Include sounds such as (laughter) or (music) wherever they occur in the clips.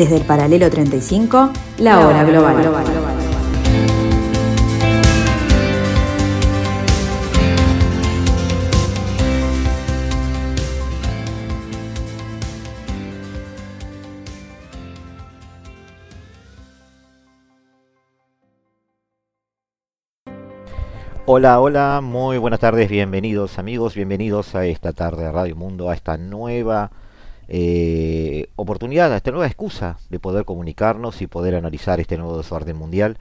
Desde el paralelo 35, la, hora global. Hola, hola, muy buenas tardes, bienvenidos amigos, bienvenidos a esta tarde de Radio Mundo, a esta nueva eh, oportunidad, a esta nueva excusa de poder comunicarnos y poder analizar este nuevo desorden mundial.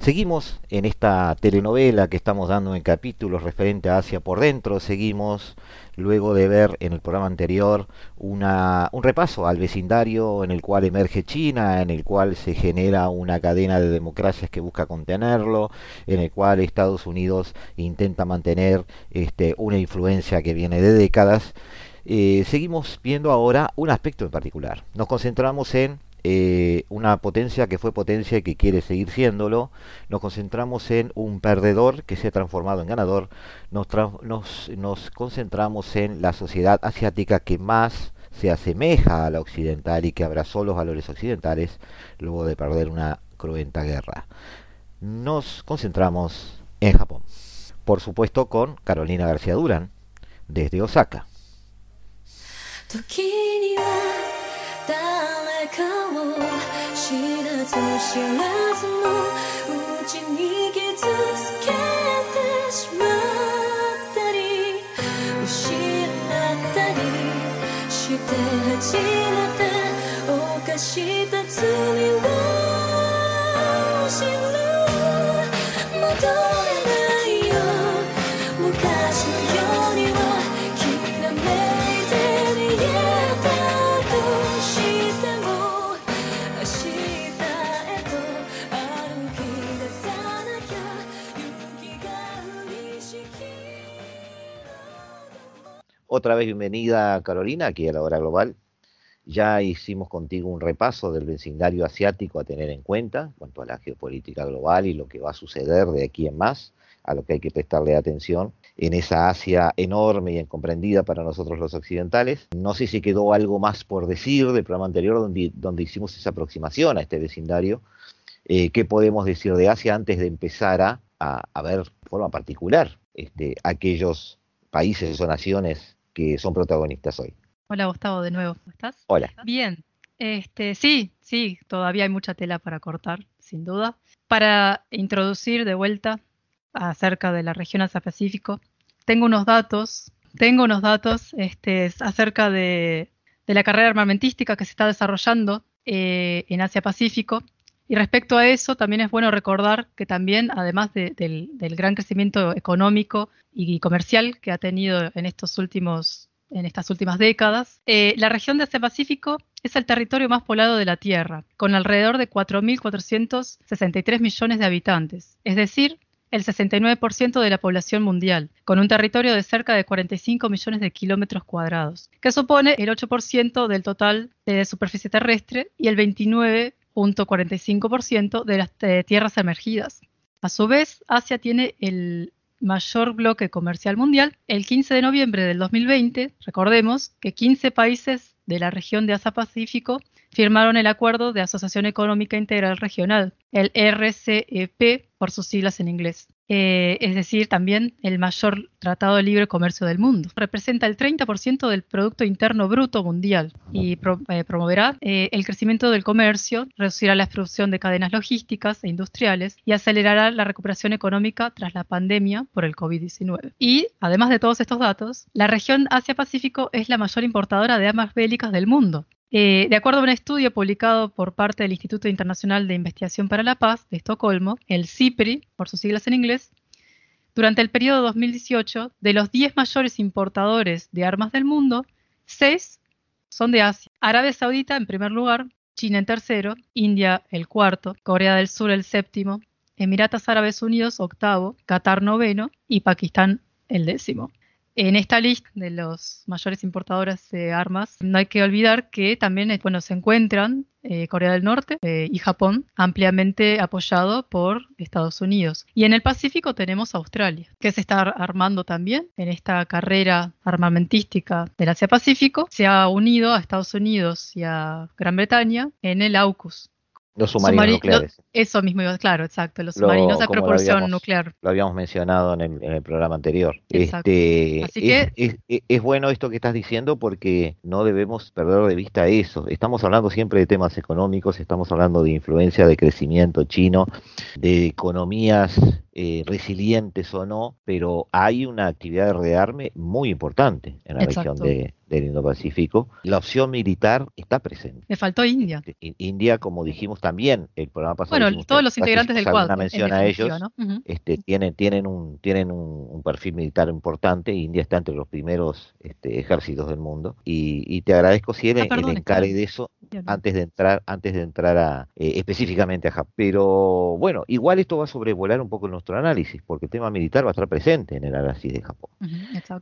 Seguimos en esta telenovela que estamos dando en capítulos referente a Asia por dentro, seguimos luego de ver en el programa anterior una, un repaso al vecindario en el cual emerge China, en el cual se genera una cadena de democracias que busca contenerlo, en el cual Estados Unidos intenta mantener este, una influencia que viene de décadas. Eh, seguimos viendo ahora un aspecto en particular. Nos concentramos en eh, una potencia que fue potencia y que quiere seguir siéndolo. Nos concentramos en un perdedor que se ha transformado en ganador. Nos, nos, concentramos en la sociedad asiática que más se asemeja a la occidental y que abrazó los valores occidentales luego de perder una cruenta guerra. Nos concentramos en Japón. Por supuesto con Carolina García Durán, desde Osaka. 時には誰かを知らず知らずのうちに傷つけてしまったり失ったりして初めて犯した罪を Otra vez bienvenida Carolina aquí a la hora global. Ya hicimos contigo un repaso del vecindario asiático a tener en cuenta en cuanto a la geopolítica global y lo que va a suceder de aquí en más, a lo que hay que prestarle atención en esa Asia enorme y incomprendida para nosotros los occidentales. No sé si quedó algo más por decir del programa anterior donde, donde hicimos esa aproximación a este vecindario. Eh, ¿Qué podemos decir de Asia antes de empezar a, a, ver de forma particular este, aquellos países o naciones que son protagonistas hoy. Hola Gustavo, de nuevo, ¿cómo estás? Hola. Bien, este, sí, sí, todavía hay mucha tela para cortar, sin duda. Para introducir de vuelta acerca de la región Asia-Pacífico, tengo unos datos, tengo unos datos este, acerca de, la carrera armamentística que se está desarrollando eh, en Asia-Pacífico. Y respecto a eso, también es bueno recordar que también, además del, gran crecimiento económico y comercial que ha tenido en estos últimos en estas últimas décadas. Eh, la región de Asia-Pacífico es el territorio más poblado de la Tierra, con alrededor de 4.463 millones de habitantes, es decir, el 69% de la población mundial, con un territorio de cerca de 45 millones de kilómetros cuadrados, que supone el 8% del total de superficie terrestre y el 29.45% de las eh, tierras emergidas. A su vez, Asia tiene el mayor bloque comercial mundial, el 15 de noviembre del 2020, recordemos que 15 países de la región de Asia-Pacífico firmaron el Acuerdo de Asociación Económica Integral Regional, el RCEP por sus siglas en inglés. Eh, es decir, también el mayor tratado de libre comercio del mundo. Representa el 30% del Producto Interno Bruto Mundial y eh, promoverá eh, el crecimiento del comercio, reducirá la explosión de cadenas logísticas e industriales y acelerará la recuperación económica tras la pandemia por el COVID-19. Y, además de todos estos datos, la región Asia-Pacífico es la mayor importadora de armas bélicas del mundo, de acuerdo a un estudio publicado por parte del Instituto Internacional de Investigación para la Paz de Estocolmo, el CIPRI, por sus siglas en inglés, durante el periodo 2018, de los 10 mayores importadores de armas del mundo, 6 son de Asia. Arabia Saudita en primer lugar, China en tercero, India el cuarto, Corea del Sur el séptimo, Emiratos Árabes Unidos octavo, Qatar noveno y Pakistán el décimo. En esta lista de los mayores importadores de armas, no hay que olvidar que también bueno, se encuentran eh, Corea del Norte eh, y Japón, ampliamente apoyado por Estados Unidos. Y en el Pacífico tenemos Australia, que se está armando también en esta carrera armamentística del Asia-Pacífico. Se ha unido a Estados Unidos y a Gran Bretaña en el AUKUS, los submarinos nucleares. eso mismo, claro, exacto, los submarinos de propulsión nuclear. Lo habíamos mencionado en el, programa anterior. Este, Así que... Es, bueno esto que estás diciendo porque no debemos perder de vista eso. Estamos hablando siempre de temas económicos, estamos hablando de influencia, de crecimiento chino, de economías eh, resilientes o no, pero hay una actividad de rearme muy importante en la región de, del Indo-Pacífico. La opción militar está presente. Le faltó India. India, como dijimos también, el programa pasado. Bueno, todos los integrantes del cuadro. Una mención a ellos. este, tienen, tienen, un, tienen un, perfil militar importante. India está entre los primeros este, ejércitos del mundo. Y, te agradezco, si ah, el, encare de eso antes de entrar, antes de entrar a, eh, específicamente a Japón. Pero bueno, igual esto va a sobrevolar un poco nuestro análisis, porque el tema militar va a estar presente en el análisis de Japón.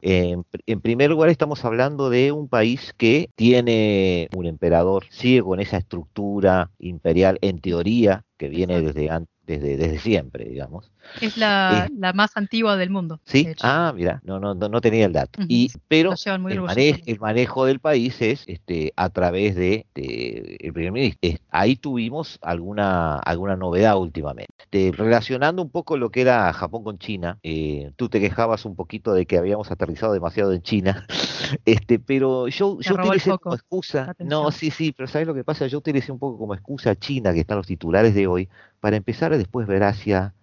en primer lugar, estamos hablando de un país que tiene un emperador, sigue con esa estructura imperial en teoría que viene desde antes desde, desde siempre, digamos. Es la, la más antigua del mundo. Sí, ah, mira, no, no, no tenía el dato. y, pero el, manejo, el manejo del país es este, a través de, el primer ministro. ahí tuvimos alguna, alguna novedad últimamente. relacionando un poco lo que era Japón con China, eh, tú te quejabas un poquito de que habíamos aterrizado demasiado en China, (laughs) este, pero yo, yo utilicé como excusa, no, sí, sí, pero ¿sabes lo que pasa? Yo utilicé un poco como excusa a China, que están los titulares de hoy, para empezar a después ver Asia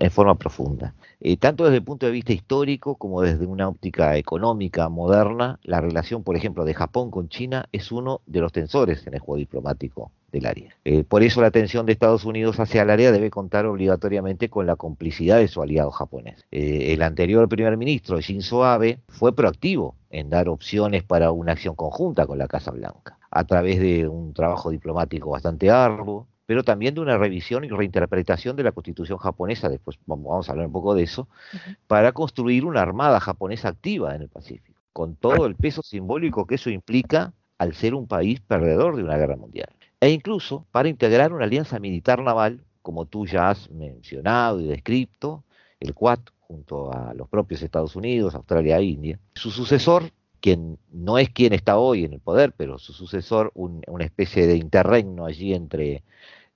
en forma profunda. Eh, tanto desde el punto de vista histórico como desde una óptica económica moderna, la relación, por ejemplo, de Japón con China es uno de los tensores en el juego diplomático del área. Eh, por eso la atención de Estados Unidos hacia el área debe contar obligatoriamente con la complicidad de su aliado japonés. Eh, el anterior primer ministro, Shinzo Abe, fue proactivo en dar opciones para una acción conjunta con la Casa Blanca, a través de un trabajo diplomático bastante arduo, pero también de una revisión y reinterpretación de la constitución japonesa, después vamos a hablar un poco de eso, para construir una armada japonesa activa en el Pacífico, con todo el peso simbólico que eso implica al ser un país perdedor de una guerra mundial. E incluso para integrar una alianza militar naval, como tú ya has mencionado y descrito, el Quad, junto a los propios Estados Unidos, Australia e India. Su sucesor, quien no es quien está hoy en el poder, pero su sucesor, una especie de interregno allí entre,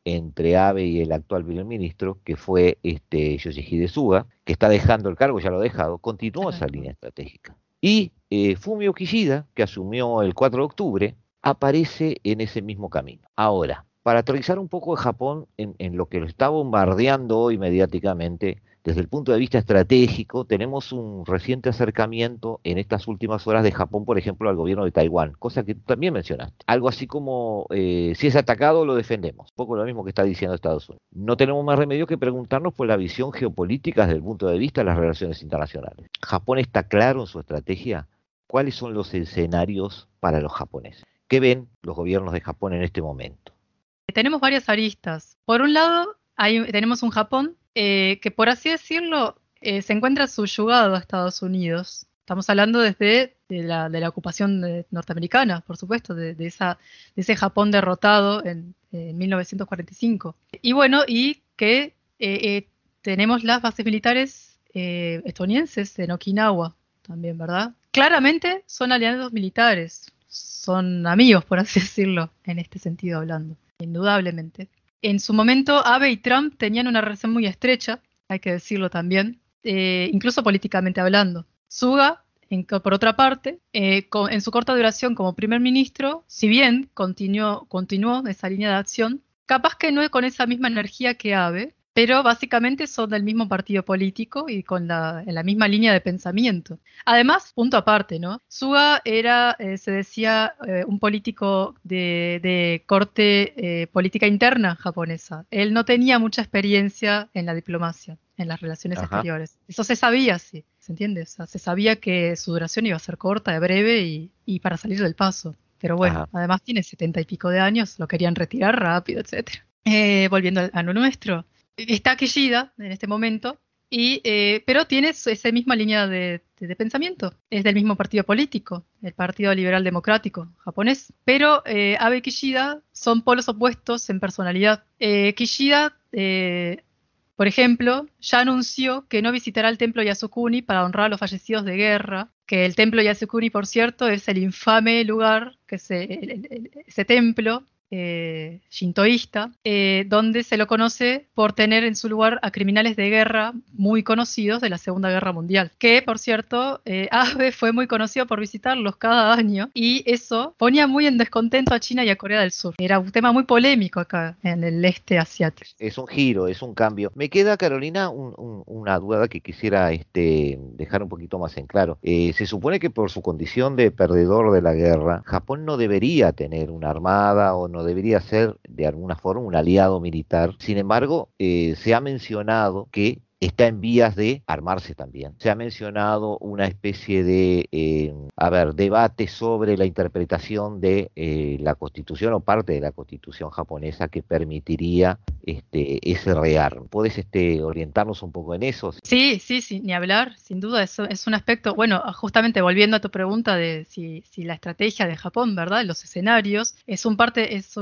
entre Abe y el actual primer ministro, que fue este, Yoshihide Suga, que está dejando el cargo, ya lo ha dejado, continuó esa línea estratégica. Y eh, Fumio Kishida, que asumió el 4 de octubre, aparece en ese mismo camino. Ahora, para aterrizar un poco de Japón en, en lo que lo está bombardeando hoy mediáticamente, desde el punto de vista estratégico, tenemos un reciente acercamiento en estas últimas horas de Japón, por ejemplo, al gobierno de Taiwán, cosa que tú también mencionaste. Algo así como, eh, si es atacado, lo defendemos. Poco lo mismo que está diciendo Estados Unidos. No tenemos más remedio que preguntarnos por la visión geopolítica desde el punto de vista de las relaciones internacionales. ¿Japón está claro en su estrategia? ¿Cuáles son los escenarios para los japoneses? ¿Qué ven los gobiernos de Japón en este momento? Tenemos varias aristas. Por un lado, tenemos un Japón eh, que por así decirlo eh, se encuentra subyugado a Estados Unidos. Estamos hablando desde de la, ocupación norteamericana, por supuesto, de, esa, ese Japón derrotado en, 1945. Y bueno, y que eh, tenemos las bases militares estadounidenses en Okinawa también, ¿verdad? Claramente son aliados militares, son amigos, por así decirlo, en este sentido hablando, indudablemente. En su momento, Abe y Trump tenían una relación muy estrecha, hay que decirlo también, eh, incluso políticamente hablando. Suga, por otra parte, eh, en su corta duración como primer ministro, si bien continuó, continuó esa línea de acción, capaz que no con esa misma energía que Abe, pero básicamente son del mismo partido político y con la, la misma línea de pensamiento. Además, punto aparte, ¿no? Suga era, eh, se decía, eh, un político de, corte eh, política interna japonesa. Él no tenía mucha experiencia en la diplomacia, en las relaciones exteriores. Eso se sabía, sí, ¿se entiende? se sabía que su duración iba a ser corta, breve y, y para salir del paso. Pero bueno, además tiene setenta y pico de años, lo querían retirar rápido, etcétera. volviendo a lo nuestro, está Kishida en este momento, Y, eh, pero tiene esa misma línea de, pensamiento. Es del mismo partido político, el Partido Liberal Democrático japonés. Pero eh, Abe y Kishida son polos opuestos en personalidad. Eh, Kishida, por ejemplo, ya anunció que no visitará el templo Yasukuni para honrar a los fallecidos de guerra. Que el templo Yasukuni, por cierto, es el infame lugar, que ese templo eh, shintoísta, eh, donde se lo conoce por tener en su lugar a criminales de guerra muy conocidos de la Segunda Guerra Mundial, que por cierto, eh, (laughs) Abe fue muy conocido por visitarlos cada año y eso ponía muy en descontento a China y a Corea del Sur. Era un tema muy polémico acá en el este asiático. Es un giro, es un cambio. Me queda, Carolina, una duda que quisiera este, dejar un poquito más en claro. se supone que por su condición de perdedor de la guerra, Japón no debería tener una armada o no debería ser de alguna forma un aliado militar. Sin embargo, eh, se ha mencionado que está en vías de armarse también. Se ha mencionado una especie de, eh, a ver, debate sobre la interpretación de eh, la constitución o parte de la constitución japonesa que permitiría este, ese rearme. ¿Puedes este, orientarnos un poco en eso? Sí, sí, sí, ni hablar, sin duda, eso es un aspecto, bueno, justamente volviendo a tu pregunta de si, si la estrategia de Japón, ¿verdad? Los escenarios, es un parte, es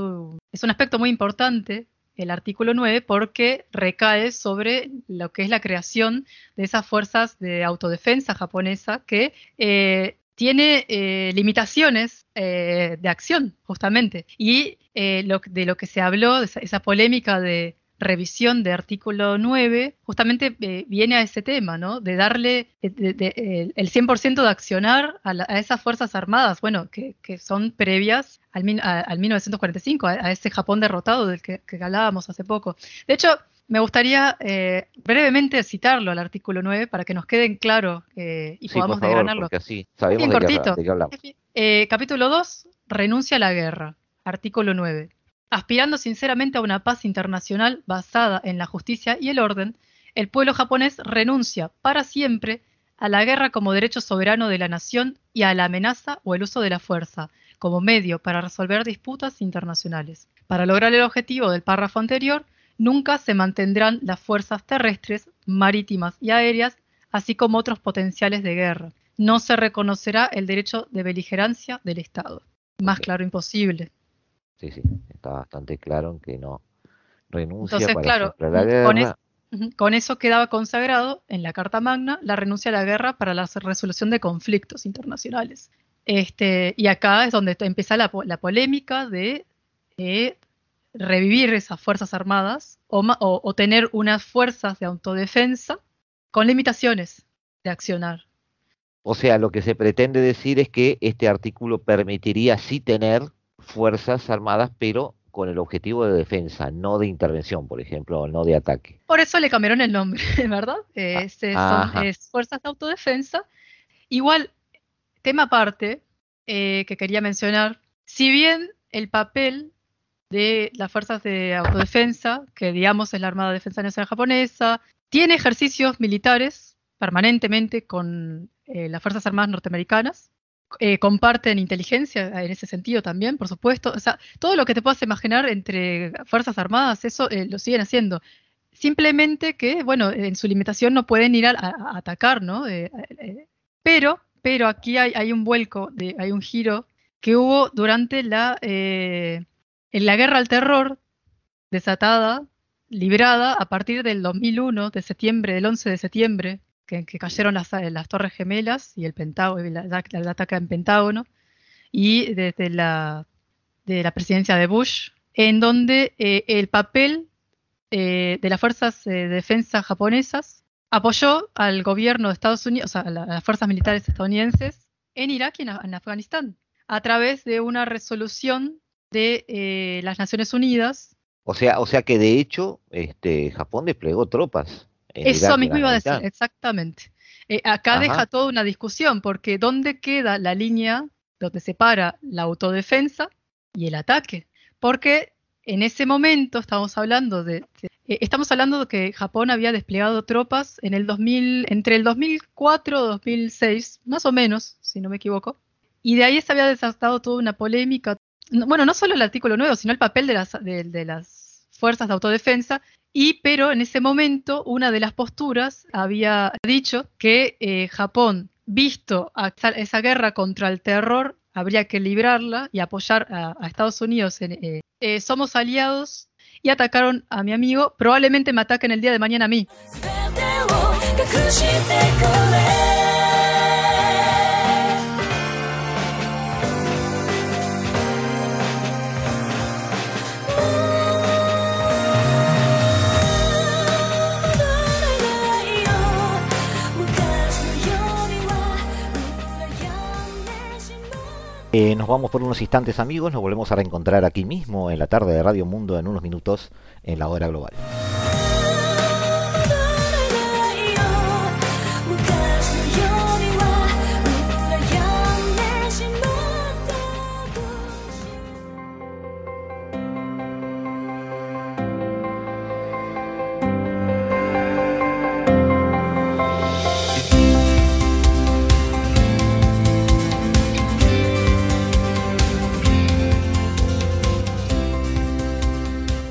es un aspecto muy importante el artículo 9 porque recae sobre lo que es la creación de esas fuerzas de autodefensa japonesa que eh, tiene eh, limitaciones eh, de acción, justamente. Y lo, de lo que se habló, esa polémica de revisión de artículo 9 justamente eh, viene a ese tema, ¿no? De darle eh, el 100% de accionar a, esas Fuerzas Armadas, bueno, que, son previas al, 1945, a, ese Japón derrotado del que, hablábamos hace poco. De hecho, me gustaría eh, brevemente citarlo al artículo 9 para que nos queden claro y podamos desgranarlo. Así sabemos de qué hablamos. capítulo 2, renuncia a la guerra. Artículo 9. Aspirando sinceramente a una paz internacional basada en la justicia y el orden, el pueblo japonés renuncia para siempre a la guerra como derecho soberano de la nación y a la amenaza o el uso de la fuerza como medio para resolver disputas internacionales. Para lograr el objetivo del párrafo anterior, nunca se mantendrán las fuerzas terrestres, marítimas y aéreas, así como otros potenciales de guerra. No se reconocerá el derecho de beligerancia del Estado. Más claro imposible. Sí, sí, está bastante claro en que no renuncia Entonces, claro, la guerra. Con, eso quedaba consagrado en la Carta Magna la renuncia a la guerra para la resolución de conflictos internacionales. Este, y acá es donde empieza la, polémica de, revivir esas fuerzas armadas o, tener unas fuerzas de autodefensa con limitaciones de accionar. O sea, lo que se pretende decir es que este artículo permitiría sí tener fuerzas armadas, pero con el objetivo de defensa, no de intervención, por ejemplo, no de ataque. Por eso le cambiaron el nombre, (laughs) ¿verdad? Ah, son es fuerzas de autodefensa. Igual, tema aparte eh, que quería mencionar, si bien el papel de las fuerzas de autodefensa, que digamos es la Armada de Defensa Nacional Japonesa, tiene ejercicios militares permanentemente con eh, las Fuerzas Armadas norteamericanas, eh, comparten inteligencia en ese sentido también, por supuesto. O sea, todo lo que te puedas imaginar entre Fuerzas Armadas, eso eh, lo siguen haciendo. Simplemente que, bueno, en su limitación no pueden ir a, atacar, ¿no? Eh, pero, pero aquí hay, un vuelco, de, hay un giro que hubo durante la, en la guerra al terror desatada, librada a partir del 2001, de septiembre, del 11 de septiembre, que, cayeron las, las, Torres Gemelas y el Pentágono, el, ataque en Pentágono, y desde la, de la presidencia de Bush, en donde eh, el papel eh, de las fuerzas eh, de defensa japonesas apoyó al gobierno de Estados Unidos, o sea, a, las fuerzas militares estadounidenses en Irak y en, Afganistán, a través de una resolución de las Naciones Unidas. O sea, o sea que de hecho este, Japón desplegó tropas eso mismo iba a decir, exactamente. Eh, acá deja toda una discusión, porque ¿dónde queda la línea donde separa la autodefensa y el ataque? Porque en ese momento estamos hablando de, eh, estamos hablando de que Japón había desplegado tropas en el 2000, entre el 2004 y 2006, más o menos, si no me equivoco, y de ahí se había desatado toda una polémica. Bueno, no solo el artículo 9, sino el papel de las, de las fuerzas de autodefensa Y pero en ese momento una de las posturas había dicho que eh, Japón, visto esa guerra contra el terror, habría que librarla y apoyar a, Estados Unidos. En, eh, eh, somos aliados y atacaron a mi amigo. Probablemente me ataquen el día de mañana a mí. Eh, nos vamos por unos instantes amigos, nos volvemos a reencontrar aquí mismo en la tarde de Radio Mundo en unos minutos en la hora global.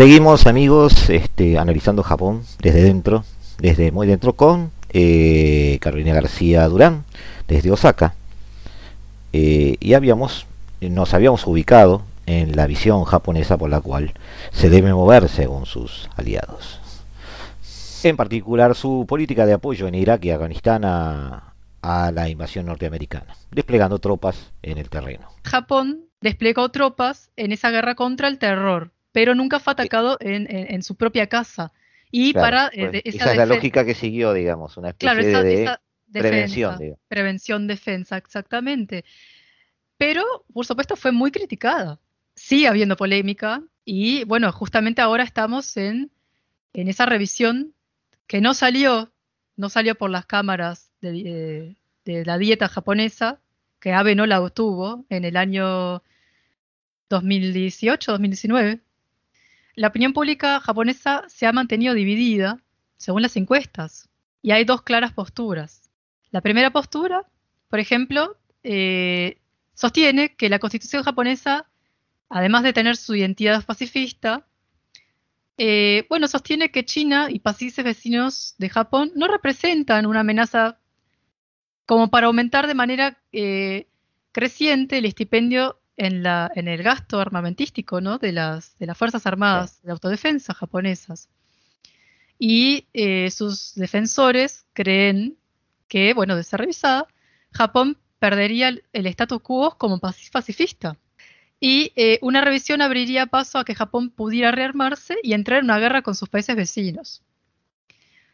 Seguimos amigos este, analizando Japón desde dentro, desde muy dentro con eh, Carolina García Durán, desde Osaka. Eh, y habíamos, nos habíamos ubicado en la visión japonesa por la cual se debe mover según sus aliados. En particular su política de apoyo en Irak y Afganistán a, a la invasión norteamericana, desplegando tropas en el terreno. Japón desplegó tropas en esa guerra contra el terror, pero nunca fue atacado en, su propia casa. Y para eh, esa, es la lógica que siguió, digamos, una especie de prevención. prevención, defensa, exactamente. Pero, por supuesto, fue muy criticada. Sigue habiendo polémica y, bueno, justamente ahora estamos en, en esa revisión que no salió, no salió por las cámaras de, de la dieta japonesa, que Abe no la obtuvo en el año 2018-2019 la opinión pública japonesa se ha mantenido dividida según las encuestas y hay dos claras posturas. La primera postura, por ejemplo, eh, sostiene que la constitución japonesa, además de tener su identidad pacifista, eh, bueno, sostiene que China y países vecinos de Japón no representan una amenaza como para aumentar de manera eh, creciente el estipendio en, la, en el gasto armamentístico ¿no? de, las, de las Fuerzas Armadas de Autodefensa japonesas. Y eh, sus defensores creen que, bueno, de ser revisada, Japón perdería el, status quo como pacifista. Y eh, una revisión abriría paso a que Japón pudiera rearmarse y entrar en una guerra con sus países vecinos.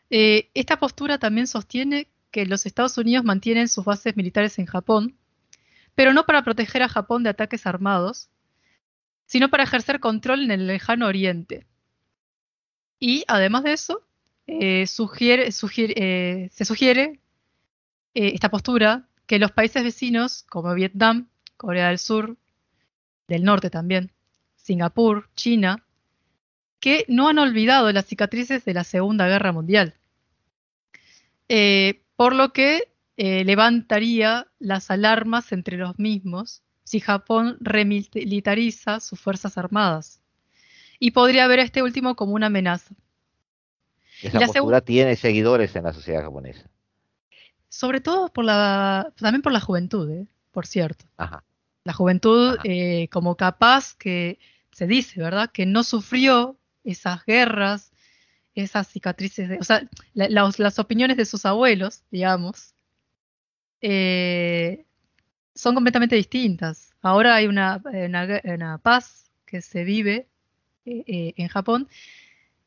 Eh, esta postura también sostiene que los Estados Unidos mantienen sus bases militares en Japón pero no para proteger a Japón de ataques armados, sino para ejercer control en el lejano oriente. Y además de eso, eh, eh, se sugiere eh, esta postura que los países vecinos, como Vietnam, Corea del Sur, del Norte también, Singapur, China, que no han olvidado las cicatrices de la Segunda Guerra Mundial. por lo que eh, levantaría las alarmas entre los mismos si Japón remilitariza sus fuerzas armadas. Y podría ver a este último como una amenaza. Esa postura tiene seguidores en la sociedad japonesa. Sobre todo por la, también por la juventud, ¿eh? por cierto. La juventud eh, como capaz que se dice, ¿verdad? Que no sufrió esas guerras, esas cicatrices, o sea, las opiniones de sus abuelos, digamos, eh, son completamente distintas. Ahora hay una, una, paz que se vive eh, en Japón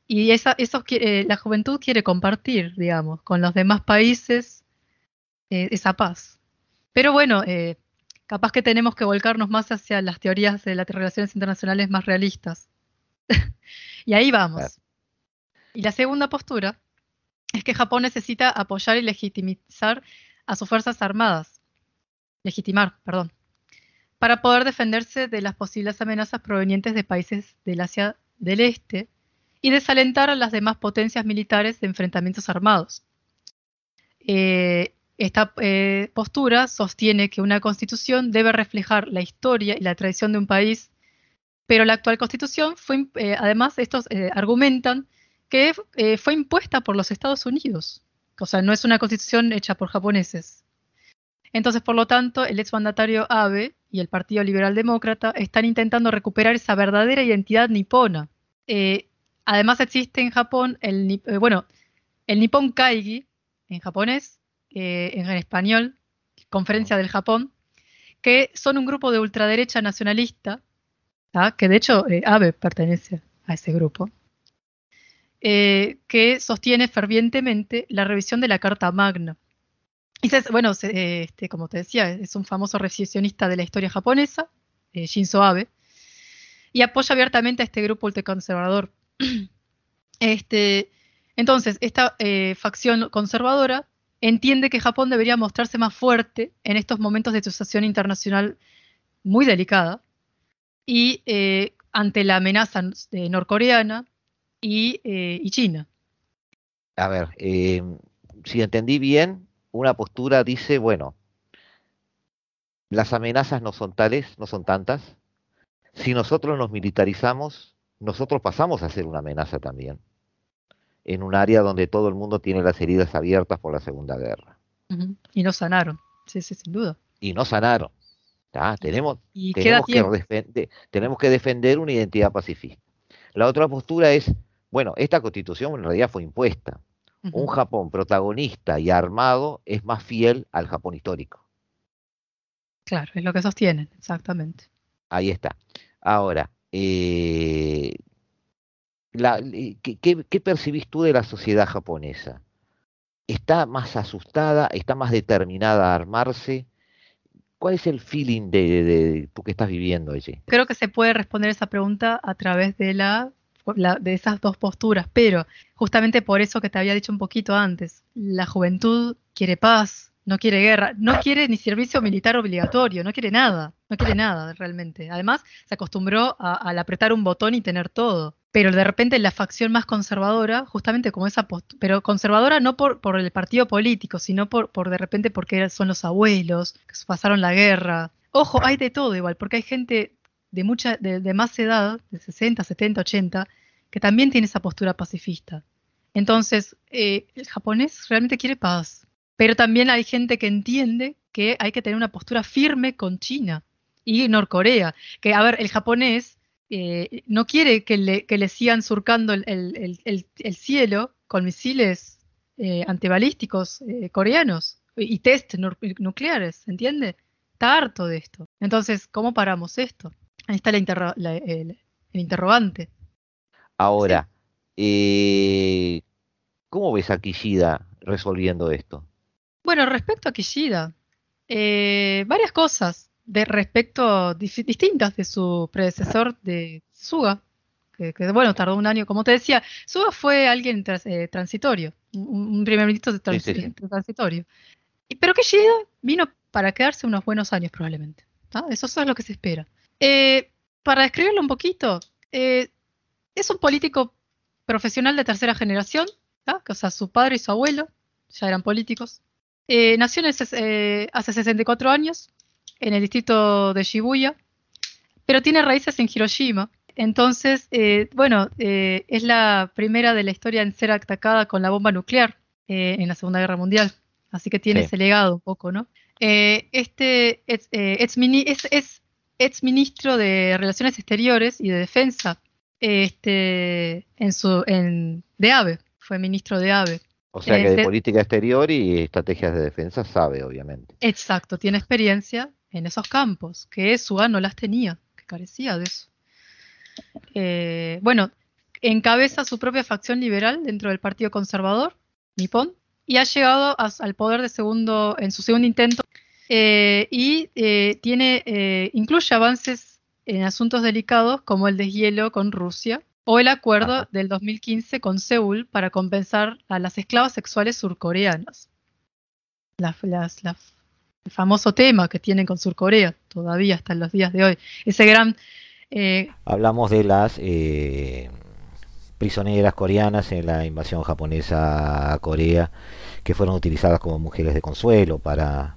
y esa, esos, la juventud quiere compartir, digamos, con los demás países esa paz. Pero bueno, capaz que tenemos que volcarnos más hacia las teorías de las relaciones internacionales más realistas. (laughs) y ahí vamos. Y la segunda postura es que Japón necesita apoyar y legitimizar a sus fuerzas armadas, legitimar, perdón, para poder defenderse de las posibles amenazas provenientes de países del Asia del Este y desalentar a las demás potencias militares de enfrentamientos armados. Eh, esta eh, postura sostiene que una constitución debe reflejar la historia y la tradición de un país, pero la actual constitución fue, eh, además, estos argumentan que fue impuesta por los Estados Unidos, o sea, no es una constitución hecha por japoneses. Entonces, por lo tanto, el exmandatario Abe y el Partido Liberal Demócrata están intentando recuperar esa verdadera identidad nipona. además existe en Japón el, bueno, el Nippon Kaigi, en japonés, eh, en español, Conferencia del Japón, que son un grupo de ultraderecha nacionalista, que de hecho eh, Abe pertenece a ese grupo, eh, que sostiene fervientemente la revisión de la Carta Magna. Y bueno, este, como te decía, es un famoso recesionista de la historia japonesa, Shinzo Abe, y apoya abiertamente a este grupo ultraconservador. (clears throat) Este, entonces, esta facción conservadora entiende que Japón debería mostrarse más fuerte en estos momentos de situación internacional muy delicada y eh, ante la amenaza norcoreana eh, y, China. A ver, eh, si entendí bien, una postura dice, bueno, las amenazas no son tales, no son tantas. Si nosotros nos militarizamos, nosotros pasamos a ser una amenaza también en un área donde todo el mundo tiene las heridas abiertas por la Segunda Guerra. Y no sanaron, sí, sí, sin duda. Y no sanaron. Tenemos, tenemos, que tenemos que defender una identidad pacifista. La otra postura es, bueno, esta constitución en realidad fue impuesta. Un Japón protagonista y armado es más fiel al Japón histórico. Claro, es lo que sostienen, exactamente. Ahí está. Ahora, eh, ¿qué, percibís tú de la sociedad japonesa? ¿Está más asustada? ¿Está más determinada a armarse? ¿Cuál es el feeling de, tú que estás viviendo allí? Creo que se puede responder esa pregunta a través de la, de esas dos posturas, pero justamente por eso que te había dicho un poquito antes, la juventud quiere paz, no quiere guerra, no quiere ni servicio militar obligatorio, no quiere nada, no quiere nada realmente. Además, se acostumbró a, al apretar un botón y tener todo pero de repente la facción más conservadora, justamente como esa pero conservadora no por, el partido político, sino por, por de repente porque son los abuelos, que pasaron la guerra. Ojo, hay de todo igual, porque hay gente de mucha, de, de más edad, de 60, 70, 80, que también tiene esa postura pacifista. Entonces, eh, el japonés realmente quiere paz, pero también hay gente que entiende que hay que tener una postura firme con China y Norcorea. Que, a ver, el japonés eh, no quiere que le, sigan surcando el, el, cielo con misiles eh, antibalísticos eh, coreanos y test nucleares, ¿entiende? Está harto de esto. Entonces, ¿cómo paramos esto? Ahí está la el, interrogante. Ahora, ¿cómo ves a Kishida resolviendo esto? Bueno, respecto a Kishida, varias cosas de respecto distintas de su predecesor de Suga, que, bueno, tardó un año, como te decía, Suga fue alguien eh, transitorio, un, primer ministro de transitorio. Pero que vino para quedarse unos buenos años probablemente. Eso, es lo que se espera. Eh, para describirlo un poquito, eh, es un político profesional de tercera generación, o sea, su padre y su abuelo ya eran políticos. nació hace 64 años, en el distrito de Shibuya, pero tiene raíces en Hiroshima. Entonces, eh, bueno, eh, es la primera de la historia en ser atacada con la bomba nuclear eh, en la Segunda Guerra Mundial. Así que tiene ese legado un poco, ¿no? este es, ex ministro de Relaciones Exteriores y de Defensa este, en su, en, de AVE, fue ministro de AVE. O sea que de política exterior y estrategias de defensa sabe, obviamente. Exacto, tiene experiencia en esos campos, que Suga no las tenía, que carecía de eso. Eh, bueno, encabeza su propia facción liberal dentro del Partido Conservador, Nippon, y ha llegado al poder de segundo, en su segundo intento eh, y eh, tiene, incluye avances en asuntos delicados como el deshielo con Rusia o el acuerdo del 2015 con Seúl para compensar a las esclavas sexuales surcoreanas. el famoso tema que tienen con Surcorea todavía hasta los días de hoy. Ese gran eh, Hablamos de las eh, prisioneras coreanas en la invasión japonesa a Corea, que fueron utilizadas como mujeres de consuelo para,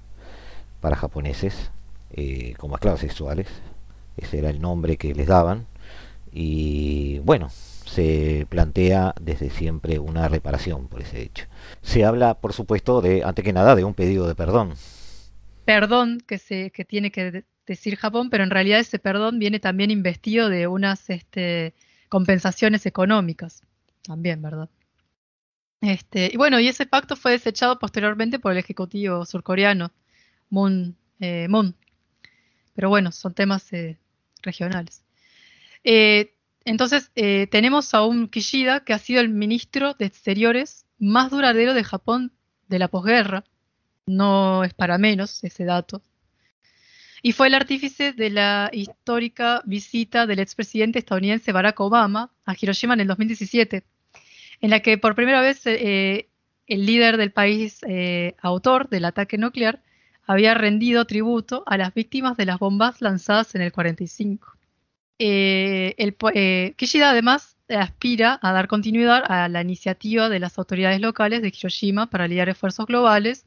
para japoneses, eh, como esclavas sexuales. Ese era el nombre que les daban. Y bueno, se plantea desde siempre una reparación por ese hecho. Se habla, por supuesto, de, antes que nada, de un pedido de perdón. Perdón que, se, que tiene que decir Japón, pero en realidad ese perdón viene también investido de unas este, compensaciones económicas, también, ¿verdad? Este, y bueno, y ese pacto fue desechado posteriormente por el ejecutivo surcoreano, Moon. Eh, Moon. Pero bueno, son temas eh, regionales. Eh, entonces, tenemos a un Kishida que ha sido el ministro de Exteriores más duradero de Japón de la posguerra. No es para menos ese dato y fue el artífice de la histórica visita del expresidente estadounidense Barack Obama a Hiroshima en el 2017, en la que por primera vez eh, el líder del país eh, autor del ataque nuclear había rendido tributo a las víctimas de las bombas lanzadas en el 45. Eh, el, Kishida además aspira a dar continuidad a la iniciativa de las autoridades locales de Hiroshima para lidiar esfuerzos globales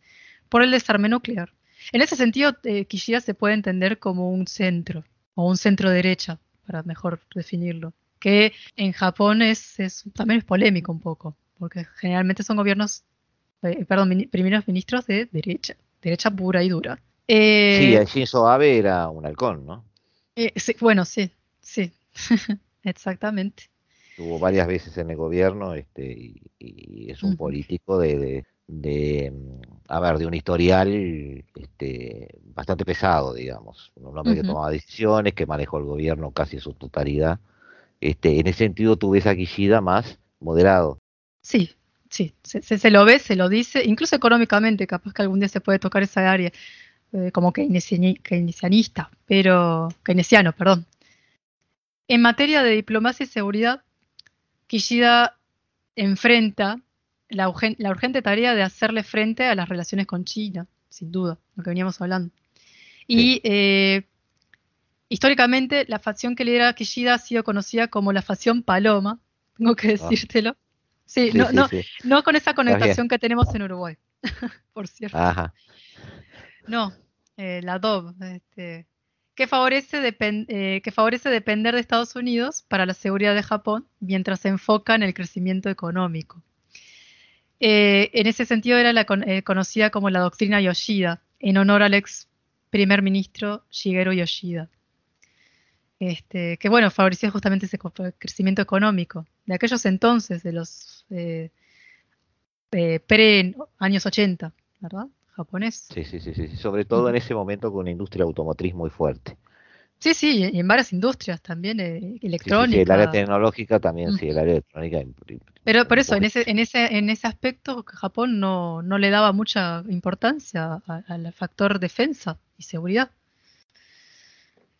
por el desarme nuclear. En ese sentido, eh, Kishida se puede entender como un centro, o un centro derecha, para mejor definirlo, que en Japón es, también es polémico un poco, porque generalmente son gobiernos, eh, perdón, primeros ministros de derecha, derecha pura y dura. Eh, sí, Shinzo Abe era un halcón, ¿no? Eh, bueno, sí, sí, (laughs) exactamente. Estuvo varias veces en el gobierno este, y, es un político de, de, mm, a ver, de un historial este, bastante pesado, digamos. Un hombre que tomaba decisiones, que manejó el gobierno casi en su totalidad. Este, en ese sentido, tuve esa Kishida más moderado. Sí, sí, se, se, lo ve, se lo dice, incluso económicamente, capaz que algún día se puede tocar esa área, eh, como keynesianista, pero keynesiano, perdón. En materia de diplomacia y seguridad, Kishida enfrenta la, urgente tarea de hacerle frente a las relaciones con China, sin duda, lo que veníamos hablando. Y eh, históricamente la facción que lidera Kishida ha sido conocida como la facción Paloma, tengo que ah. decírtelo. Sí, no, no, no, con esa connotación que tenemos en Uruguay, (laughs) por cierto. No, eh, la DOB, este, que, favorece eh, que favorece depender de Estados Unidos para la seguridad de Japón mientras se enfoca en el crecimiento económico. Eh, en ese sentido era la conocida como la doctrina Yoshida, en honor al ex primer ministro Shigeru Yoshida. Este, que bueno, favorecía justamente ese crecimiento económico de aquellos entonces, de los eh, pre años 80, ¿verdad? Japonés. Sí, sí, sí, sí, sobre todo en ese momento con una industria automotriz muy fuerte. Sí, sí, y en varias industrias también, electrónica. Sí, el área tecnológica también, sí, el área electrónica pero por eso, en ese, en ese, en ese aspecto, Japón no, no le daba mucha importancia al factor defensa y seguridad.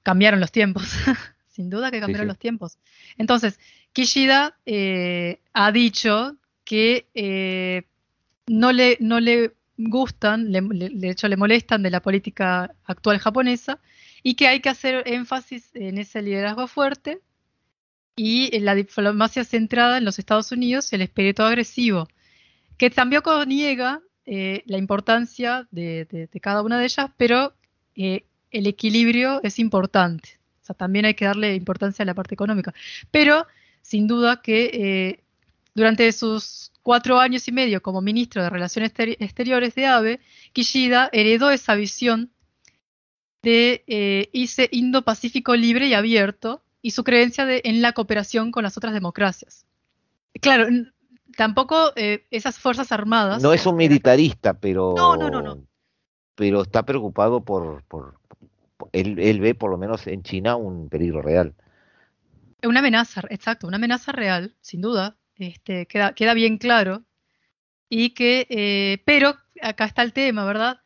Cambiaron los tiempos, (laughs) sin duda que cambiaron los tiempos. Entonces, Kishida eh, ha dicho que eh, no, le, no le gustan, de hecho le molestan de la política actual japonesa y que hay que hacer énfasis en ese liderazgo fuerte y la diplomacia centrada en los Estados Unidos y el espíritu agresivo, que tampoco niega eh, la importancia de, cada una de ellas, pero el equilibrio es importante. O sea, también hay que darle importancia a la parte económica. Pero, sin duda que eh, durante sus cuatro años y medio como ministro de Relaciones Exteriores de ABE, Kishida heredó esa visión de ese Indo-Pacífico libre y abierto, y su creencia de, en la cooperación con las otras democracias. Claro, tampoco eh, esas fuerzas armadas. No es un militarista, pero. No, no, no, no. Pero está preocupado por, por, él, él ve por lo menos en China un peligro real. Una amenaza, exacto, una amenaza real, sin duda, este, queda, queda bien claro. Y que, eh, pero acá está el tema, ¿verdad?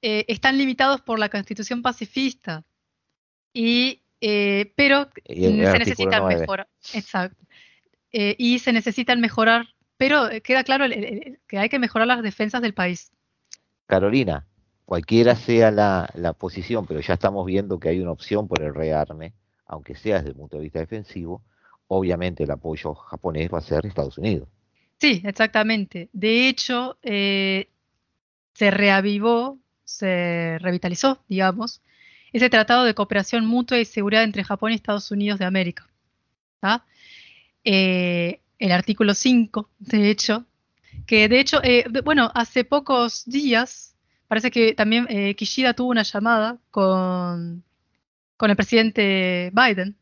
Eh, están limitados por la constitución pacifista. Y, eh, pero se necesitan mejorar. Exacto. y se necesitan mejorar, pero queda claro que hay que mejorar las defensas del país. Carolina, cualquiera sea la, la, posición, pero ya estamos viendo que hay una opción por el rearme, aunque sea desde el punto de vista defensivo, obviamente el apoyo japonés va a ser Estados Unidos. Sí, exactamente. De hecho, eh, se reavivó, se revitalizó, digamos, ese tratado de cooperación mutua y seguridad entre Japón y Estados Unidos de América. Eh, el artículo 5, de hecho, que de hecho, eh, bueno, hace pocos días Parece que también Kishida tuvo una llamada con, con el presidente Biden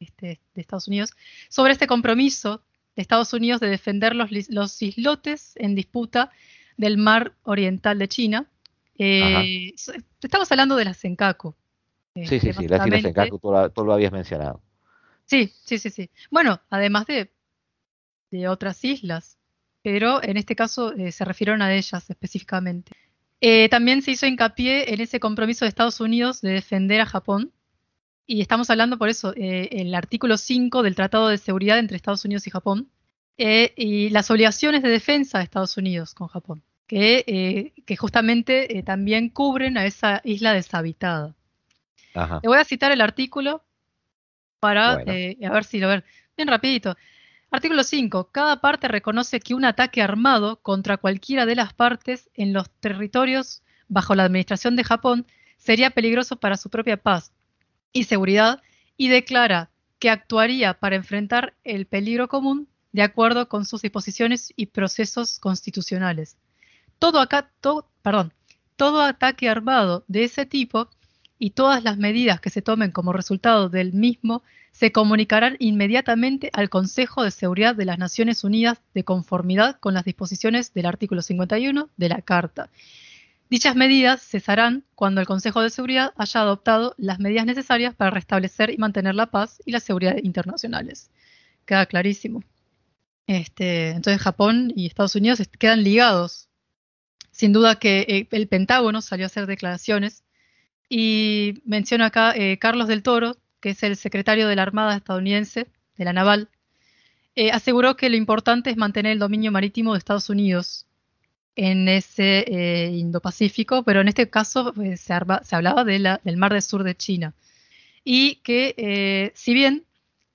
este, de Estados Unidos sobre este compromiso de Estados Unidos de defender los, los islotes en disputa del mar oriental de China. Eh, estamos hablando de la Senkaku. sí, sí, este, sí, la isla Senkaku, tú, lo habías mencionado. Sí, sí, sí, sí. Bueno, además de, de otras islas, pero en este caso eh, se refirieron a ellas específicamente. Eh, también se hizo hincapié en ese compromiso de Estados Unidos de defender a Japón. Y estamos hablando por eso, eh, el artículo 5 del Tratado de Seguridad entre Estados Unidos y Japón, eh, y las obligaciones de defensa de Estados Unidos con Japón, que, que justamente también cubren a esa isla deshabitada. Ajá. Le voy a citar el artículo para, a ver si lo ven, bien rapidito. Artículo 5. Cada parte reconoce que un ataque armado contra cualquiera de las partes en los territorios bajo la administración de Japón sería peligroso para su propia paz y seguridad y declara que actuaría para enfrentar el peligro común de acuerdo con sus disposiciones y procesos constitucionales. Todo, todo ataque armado de ese tipo y todas las medidas que se tomen como resultado del mismo se comunicarán inmediatamente al Consejo de Seguridad de las Naciones Unidas de conformidad con las disposiciones del artículo 51 de la Carta. Dichas medidas cesarán cuando el Consejo de Seguridad haya adoptado las medidas necesarias para restablecer y mantener la paz y la seguridad internacionales. Queda clarísimo. Este, entonces Japón y Estados Unidos quedan ligados. Sin duda que eh, el Pentágono salió a hacer declaraciones y menciona acá eh, Carlos del Toro, que es el secretario de la Armada estadounidense, de la Naval, eh, aseguró que lo importante es mantener el dominio marítimo de Estados Unidos en ese eh, Indo-Pacífico, pero en este caso eh, se, hablaba del Mar del Sur de China. Y que, si bien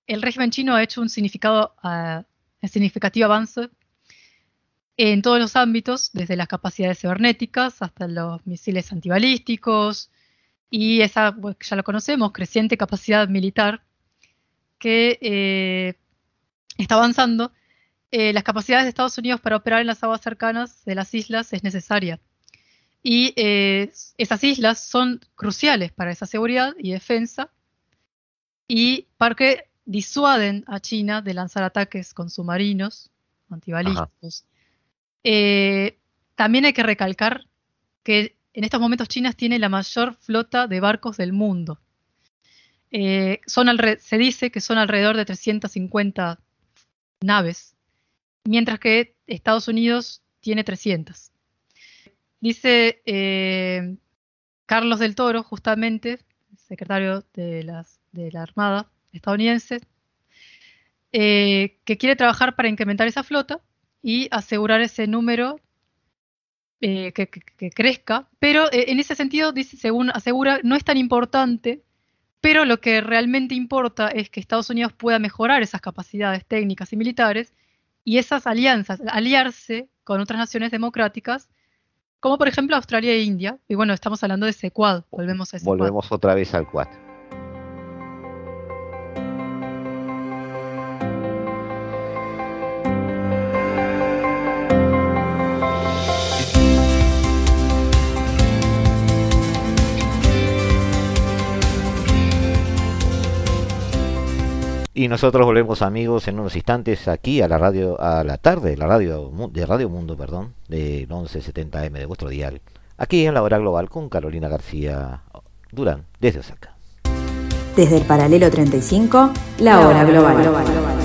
el régimen chino ha hecho un significado, uh, significativo avance en todos los ámbitos, desde las capacidades cibernéticas hasta los misiles antibalísticos, y esa, pues, ya lo conocemos, creciente capacidad militar que eh, está avanzando, eh, las capacidades de Estados Unidos para operar en las aguas cercanas de las islas es necesaria. Y eh, esas islas son cruciales para esa seguridad y defensa y para que disuaden a China de lanzar ataques con submarinos antibalísticos. también hay que recalcar que en estos momentos China tiene la mayor flota de barcos del mundo. Eh, se dice que son alrededor de 350 naves, mientras que Estados Unidos tiene 300. Dice eh, Carlos del Toro, justamente, secretario de, la Armada estadounidense, eh, que quiere trabajar para incrementar esa flota y asegurar ese número eh, que, crezca, pero en ese sentido, dice, según asegura, no es tan importante, pero lo que realmente importa es que Estados Unidos pueda mejorar esas capacidades técnicas y militares y esas alianzas, aliarse con otras naciones democráticas, como por ejemplo Australia e India, y bueno, estamos hablando de ese quad, volvemos a ese Volvemos otra vez al quad. Y nosotros volvemos amigos en unos instantes aquí a la radio, a la tarde, la radio de Radio Mundo, perdón, de 1170M de vuestro dial, aquí en la hora global con Carolina García Durán, desde Osaka. Desde el paralelo 35, la hora global.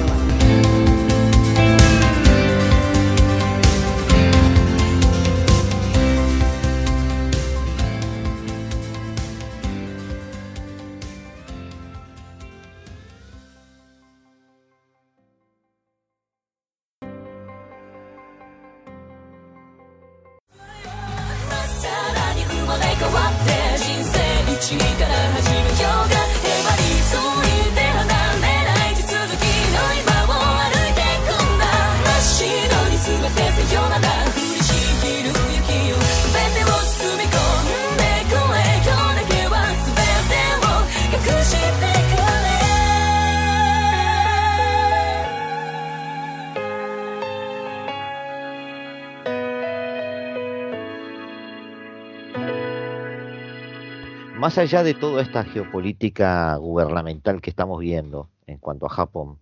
Más allá de toda esta geopolítica gubernamental que estamos viendo en cuanto a Japón,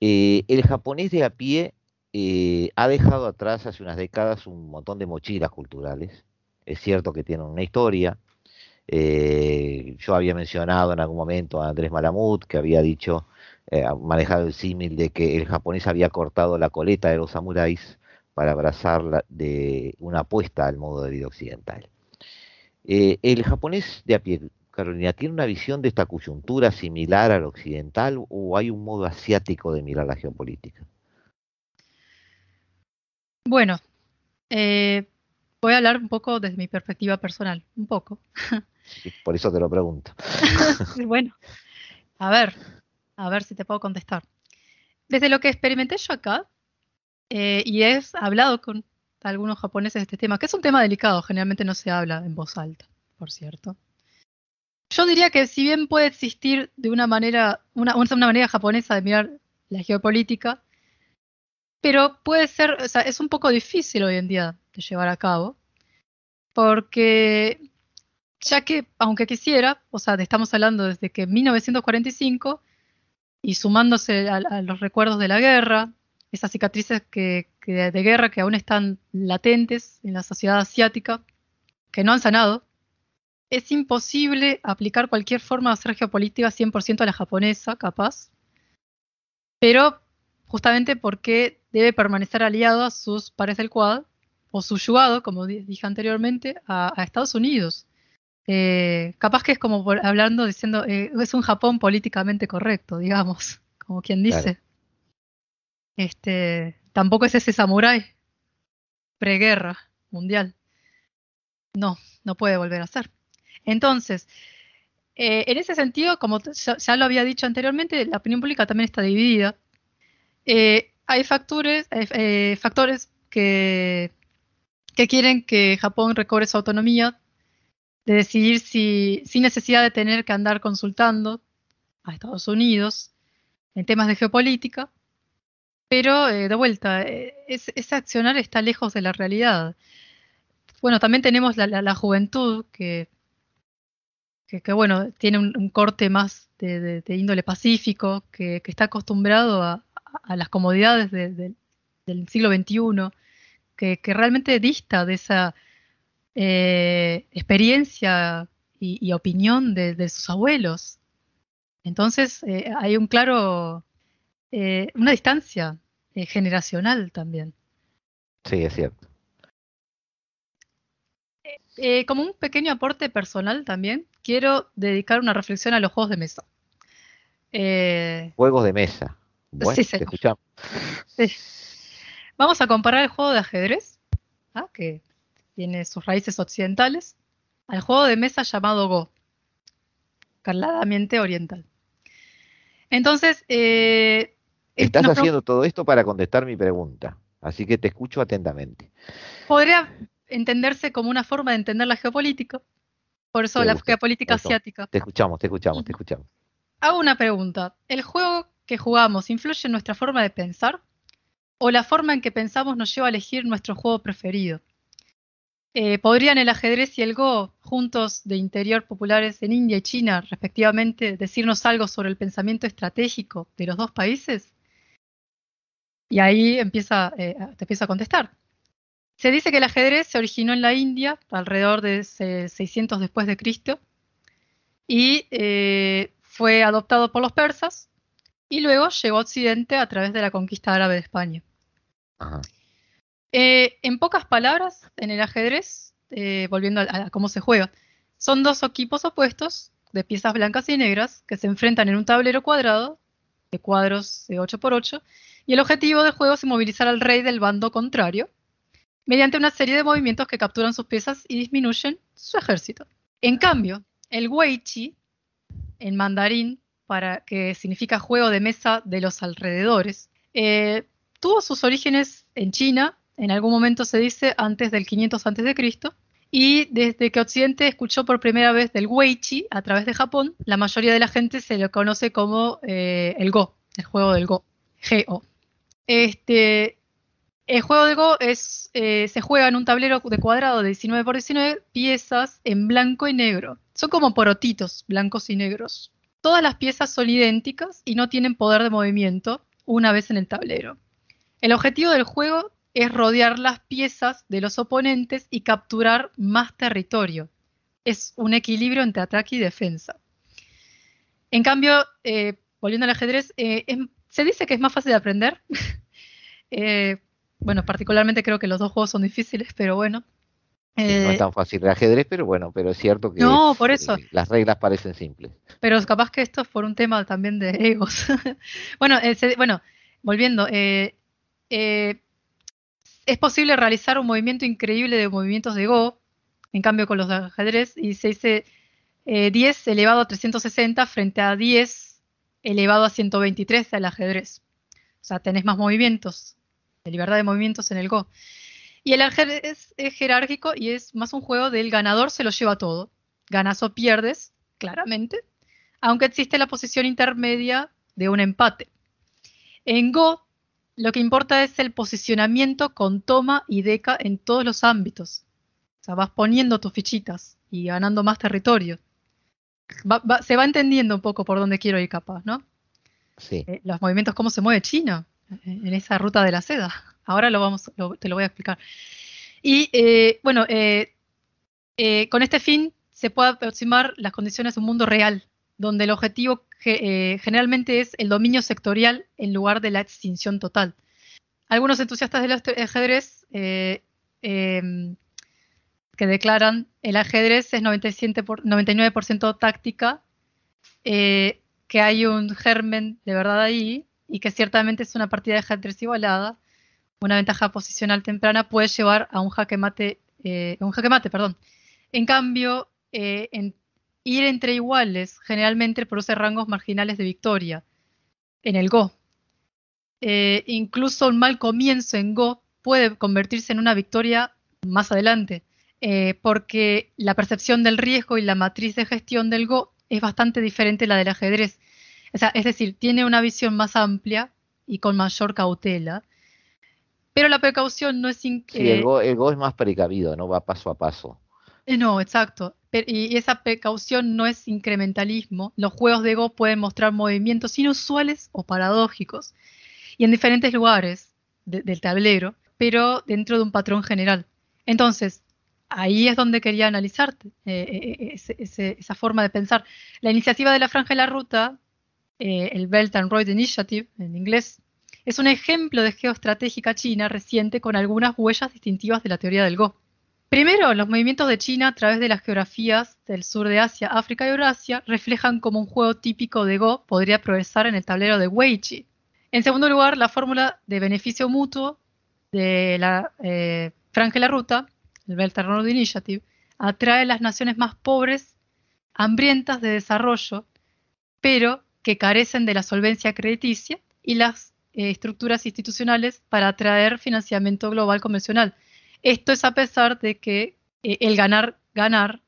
eh, el japonés de a pie eh, ha dejado atrás hace unas décadas un montón de mochilas culturales. Es cierto que tienen una historia. Eh, yo había mencionado en algún momento a Andrés Malamud, que había dicho, manejado el símil de que el japonés había cortado la coleta de los samuráis para abrazar de una apuesta al modo de vida occidental. Eh, el japonés de a pie, Carolina, ¿tiene una visión de esta coyuntura similar al occidental o hay un modo asiático de mirar la geopolítica? Bueno, eh, voy a hablar un poco desde mi perspectiva personal, un poco. por eso te lo pregunto. (laughs) bueno, a ver, a ver si te puedo contestar. Desde lo que experimenté yo acá, eh, y he hablado con algunos japoneses este tema, que es un tema delicado, generalmente no se habla en voz alta, por cierto. Yo diría que si bien puede existir de una manera, una, una manera japonesa de mirar la geopolítica, pero puede ser, o sea, es un poco difícil hoy en día de llevar a cabo, porque ya que, aunque quisiera, o sea, estamos hablando desde que 1945, y sumándose a los recuerdos de la guerra, esas cicatrices que, de guerra que aún están latentes en la sociedad asiática, que no han sanado, es imposible aplicar cualquier forma de hacer geopolítica 100% a la japonesa, capaz, pero justamente porque debe permanecer aliado a sus pares del Quad, o yugado, como dije anteriormente, a, Estados Unidos. Eh, capaz que es como hablando, diciendo, eh, es un Japón políticamente correcto, digamos, (laughs) como quien dice. Este, tampoco es ese samurái preguerra mundial. No, no puede volver a ser. Entonces, eh, en ese sentido, como ya, lo había dicho anteriormente, la opinión pública también está dividida. Eh, hay factores, eh, factores que, que quieren que Japón recobre su autonomía de decidir si, sin necesidad de tener que andar consultando a Estados Unidos en temas de geopolítica, pero eh, de vuelta, eh, ese accionar está lejos de la realidad. Bueno, también tenemos la, juventud que, que, bueno, tiene un, corte más de, índole pacífico, que, está acostumbrado a, las comodidades del siglo XXI, que, realmente dista de esa eh, experiencia y, opinión de, sus abuelos. Entonces, hay un claro eh, una distancia eh, generacional también. Sí, es cierto. Eh, como un pequeño aporte personal también, quiero dedicar una reflexión a los juegos de mesa. juegos de mesa. Bueno, sí, te escuchamos. Vamos a comparar el juego de ajedrez, ¿ah? que tiene sus raíces occidentales, al juego de mesa llamado Go, carladamente oriental. Entonces, eh, Estás haciendo todo esto para contestar mi pregunta, así que te escucho atentamente. Podría entenderse como una forma de entender la geopolítica, por eso la geopolítica asiática. Te escuchamos, te escuchamos, te escuchamos. Hago una pregunta. ¿El juego que jugamos influye en nuestra forma de pensar? ¿O la forma en que pensamos nos lleva a elegir nuestro juego preferido? Eh, ¿Podrían el ajedrez y el Go, juntos de interior populares en India y China, respectivamente, decirnos algo sobre el pensamiento estratégico de los dos países? Y ahí empieza, eh, te empieza a contestar. Se dice que el ajedrez se originó en la India alrededor de 600 después de Cristo, y eh, fue adoptado por los persas y luego llegó a Occidente a través de la conquista árabe de España. Eh, en pocas palabras, en el ajedrez, volviendo a, cómo se juega, son dos equipos opuestos de piezas blancas y negras que se enfrentan en un tablero cuadrado de cuadros de 8x8 y el objetivo del juego es movilizar al rey del bando contrario mediante una serie de movimientos que capturan sus piezas y disminuyen su ejército. En cambio, el Weiqi, en mandarín, para, que significa juego de mesa de los alrededores, eh, tuvo sus orígenes en China, en algún momento se dice antes del 500 a.C., y desde que Occidente escuchó por primera vez del Weiqi a través de Japón, la mayoría de la gente se lo conoce como eh, el Go, el juego del Go, G-O. Este, el juego es, eh, se juega en un tablero de cuadrado de 19 por 19 piezas en blanco y negro. Son como porotitos, blancos y negros. Todas las piezas son idénticas y no tienen poder de movimiento una vez en el tablero. El objetivo del juego es rodear las piezas de los oponentes y capturar más territorio. Es un equilibrio entre ataque y defensa. En cambio, eh, volviendo al ajedrez, eh, se dice que es más fácil de aprender. (laughs) Eh, bueno, particularmente creo que los dos juegos son difíciles, pero bueno. no es tan fácil el ajedrez, pero bueno, pero es cierto que no, por eso. las reglas parecen simples. Pero capaz que esto es por un tema también de egos. (laughs) bueno, bueno, volviendo, es posible realizar un movimiento increíble de movimientos de Go, en cambio con los de ajedrez, y se dice 10 eh, elevado a 360 frente a 10 elevado a 123 del ajedrez. O sea, tenés más movimientos, de libertad de movimientos en el Go. Y el ajedrez es jerárquico y es más un juego del ganador se lo lleva todo. Ganas o pierdes, claramente, aunque existe la posición intermedia de un empate. En Go lo que importa es el posicionamiento con toma y deca en todos los ámbitos. O sea, vas poniendo tus fichitas y ganando más territorio. Se va entendiendo un poco por dónde quiero ir capaz, ¿no? Sí. Eh, los movimientos, cómo se mueve China eh, en esa ruta de la seda. Ahora lo vamos, te lo voy a explicar. Y eh, bueno, con este fin se puede aproximar las condiciones de un mundo real, donde el objetivo generalmente es el dominio sectorial en lugar de la extinción total. Algunos entusiastas del ajedrez eh, que declaran el ajedrez es 97 por, 99% táctica, eh, que hay un germen de verdad ahí y que ciertamente es una partida de ajedrez igualada, una ventaja posicional temprana puede llevar a un jaque mate, un jaque mate, perdón. En cambio, en Ir entre iguales generalmente produce rangos marginales de victoria en el Go. Eh, incluso un mal comienzo en Go puede convertirse en una victoria más adelante, eh, porque la percepción del riesgo y la matriz de gestión del Go es bastante diferente a la del ajedrez. es decir, tiene una visión más amplia y con mayor cautela. Pero la precaución no es... sí, el, go, el Go es más precavido, ¿no? Va paso a paso. Eh, no, exacto. Y esa precaución no es incrementalismo. Los juegos de Go pueden mostrar movimientos inusuales o paradójicos y en diferentes lugares del tablero, pero dentro de un patrón general. Entonces, ahí es donde quería analizarte eh, eh, esa forma de pensar. La iniciativa de la Franja de la Ruta, el Belt and Road Initiative en inglés, es un ejemplo de geoestratégica china reciente con algunas huellas distintivas de la teoría del Go. Primero, los movimientos de China a través de las geografías del sur de Asia, África y Eurasia reflejan cómo un juego típico de Go podría progresar en el tablero de Weiqi. En segundo lugar, la fórmula de beneficio mutuo de la eh, Franja de la Ruta, el Belt Road Initiative, atrae a las naciones más pobres, hambrientas de desarrollo, pero que carecen de la solvencia crediticia y las eh, estructuras institucionales para atraer financiamiento global convencional esto es a pesar de que eh, el ganar, ganar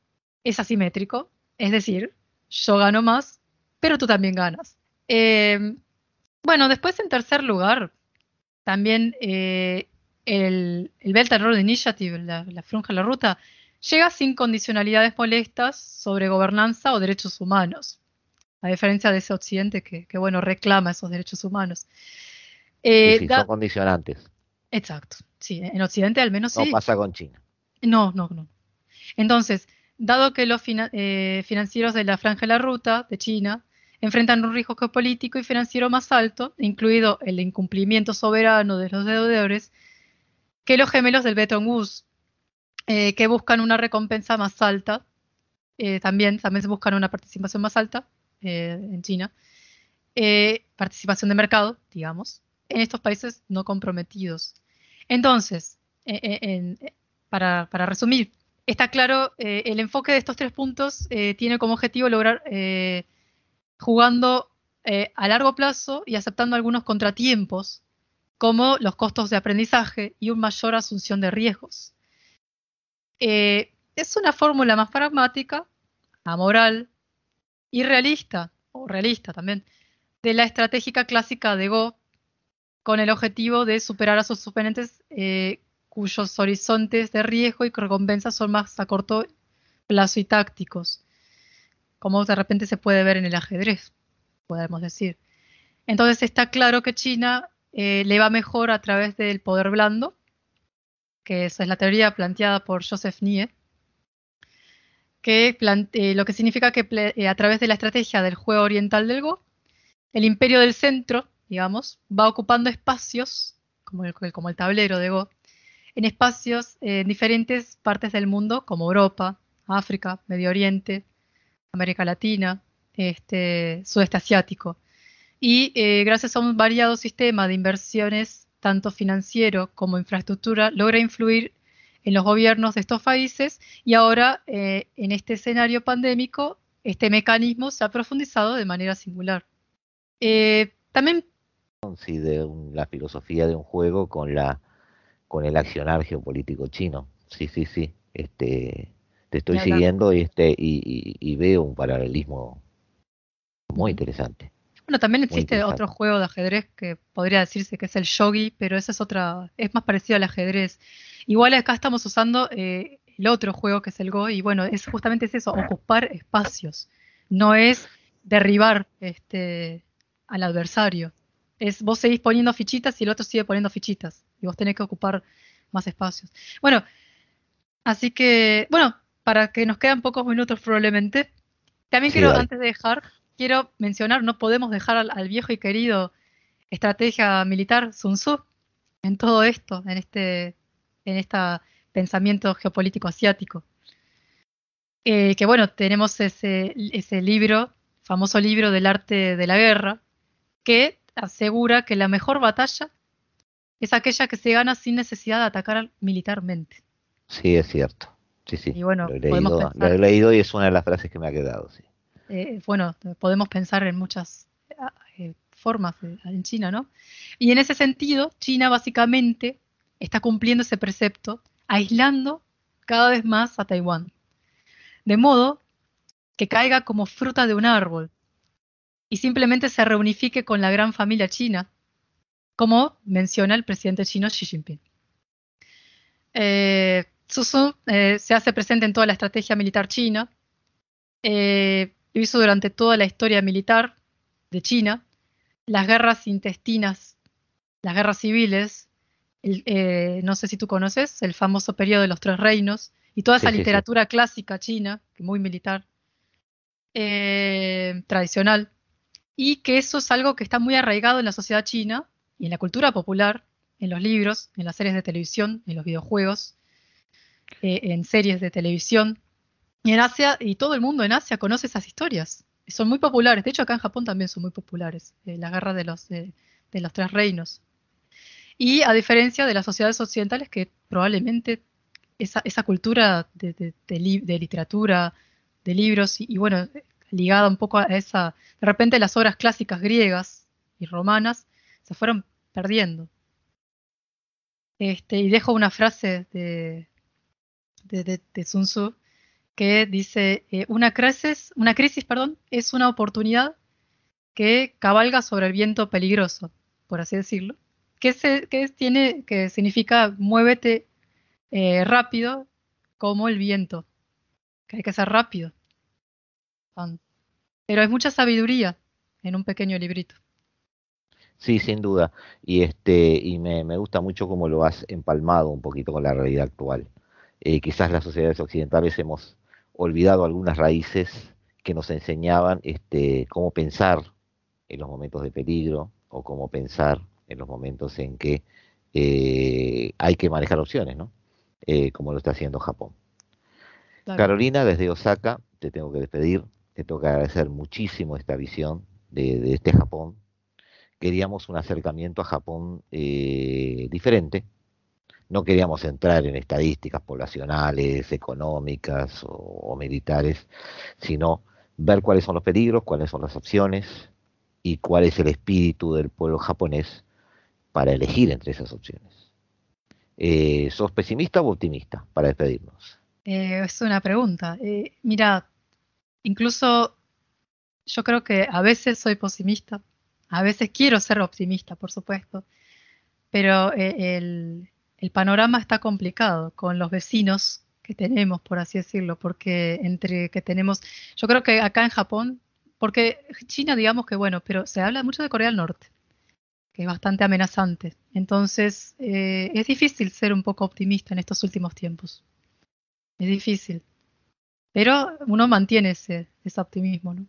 es asimétrico, es decir, yo gano más, pero tú también ganas. Eh, bueno, después en tercer lugar, también el, Belt and Road Initiative, la, la franja de la ruta, llega sin condicionalidades molestas sobre gobernanza o derechos humanos, a diferencia de ese occidente que, bueno, reclama esos derechos humanos. sí, son condicionantes. Exacto. Sí, en Occidente al menos sí. No pasa con China. No, no, no. Entonces, dado que los eh, financieros de la franja de la ruta de China enfrentan un riesgo geopolítico y financiero más alto, incluido el incumplimiento soberano de los deudores, que los gemelos del Bretton Woods, eh, que buscan una recompensa más alta, eh, también, también se buscan una participación más alta en China, participación de mercado, digamos, en estos países no comprometidos. Entonces, para, resumir, está claro, eh, el enfoque de estos tres puntos eh, tiene como objetivo lograr eh, jugando a largo plazo y aceptando algunos contratiempos, como los costos de aprendizaje y una mayor asunción de riesgos. es una fórmula más pragmática, amoral y realista, o realista también, de la estratégica clásica de Go, con el objetivo de superar a sus oponentes cuyos horizontes de riesgo y recompensa son más a corto plazo y tácticos, como de repente se puede ver en el ajedrez, podemos decir. Entonces está claro que China eh, le va mejor a través del poder blando, que esa es la teoría planteada por Joseph Nie, que eh, lo que significa que eh, a través de la estrategia del juego oriental del Go, el imperio del centro, digamos, va ocupando espacios, como el, como el tablero de Go, en espacios en diferentes partes del mundo, como Europa, África, Medio Oriente, América Latina, este, sudeste asiático. Y eh, gracias a un variado sistema de inversiones, tanto financiero como infraestructura, logra influir en los gobiernos de estos países y ahora eh, en este escenario pandémico este mecanismo se ha profundizado de manera singular. también de la filosofía de un juego con la con el accionar geopolítico chino. Sí, sí, sí. Este, te estoy siguiendo y, este, y, veo un paralelismo muy interesante. Bueno, también existe otro juego de ajedrez que podría decirse que es el shogi, pero ese es otra, es más parecido al ajedrez. Igual acá estamos usando eh, el otro juego que es el Go, y bueno, es justamente es eso, ocupar espacios. No es derribar este al adversario. Es vos seguís poniendo fichitas y el otro sigue poniendo fichitas y vos tenés que ocupar más espacios. Bueno, así que, bueno, para que nos quedan pocos minutos probablemente, también quiero, antes de dejar, quiero mencionar, no podemos dejar al, viejo y querido estrategia militar Sun Tzu en todo esto, en este, en este pensamiento geopolítico asiático. Eh, que bueno, tenemos ese, ese libro, famoso libro del arte de la guerra, que asegura que la mejor batalla es aquella que se gana sin necesidad de atacar militarmente. Sí, es cierto. Sí, sí. Y bueno, lo, he leído, y es una de las frases que me ha quedado. Sí. Eh, bueno, podemos pensar en muchas eh, formas en China, ¿no? Y en ese sentido, China básicamente está cumpliendo ese precepto, aislando cada vez más a Taiwán. De modo que caiga como fruta de un árbol y simplemente se reunifique con la gran familia china, como menciona el presidente chino Xi Jinping. Eh, eh, se hace presente en toda la estrategia militar china, eh, lo hizo durante toda la historia militar de China, las guerras intestinas, las guerras civiles, no sé si tú conoces, el famoso periodo de los tres reinos, y toda esa literatura clásica china, muy militar, tradicional, y que eso es algo que está muy arraigado en la sociedad china y en la cultura popular, en los libros, en las series de televisión, en los videojuegos, eh, en series de televisión. Y en Asia, y todo el mundo en Asia conoce esas historias. Son muy populares. De hecho, acá en Japón también son muy populares. Eh, la guerra de los, de los tres reinos. Y a diferencia de las sociedades occidentales que probablemente esa, esa cultura de, literatura, de libros, y, y, bueno, ligada un poco a esa, de repente las obras clásicas griegas y romanas se fueron perdiendo. Este, y dejo una frase de, de, Sun Tzu que dice, eh, una, crisis, una crisis perdón, es una oportunidad que cabalga sobre el viento peligroso, por así decirlo, que, se, que tiene, que significa muévete eh, rápido como el viento, que hay que ser rápido. Pero hay mucha sabiduría en un pequeño librito. Sí, sin duda. Y este y me, gusta mucho cómo lo has empalmado un poquito con la realidad actual. Eh, quizás las sociedades occidentales hemos olvidado algunas raíces que nos enseñaban este, cómo pensar en los momentos de peligro o cómo pensar en los momentos en que eh, hay que manejar opciones, ¿no? Eh, como lo está haciendo Japón. Carolina, desde Osaka, te tengo que despedir, te tengo que agradecer muchísimo esta visión de, este Japón. Queríamos un acercamiento a Japón eh, diferente, no queríamos entrar en estadísticas poblacionales, económicas o, militares, sino ver cuáles son los peligros, cuáles son las opciones y cuál es el espíritu del pueblo japonés para elegir entre esas opciones. Eh, ¿Sos pesimista o optimista para despedirnos? Eh, es una pregunta. Eh, mira, incluso yo creo que a veces soy pesimista, a veces quiero ser optimista, por supuesto, pero el, el panorama está complicado con los vecinos que tenemos, por así decirlo, porque entre que tenemos, yo creo que acá en Japón, porque China digamos que bueno, pero se habla mucho de Corea del Norte, que es bastante amenazante. Entonces, eh, es difícil ser un poco optimista en estos últimos tiempos. Es difícil. Pero uno mantiene ese, ese optimismo, ¿no?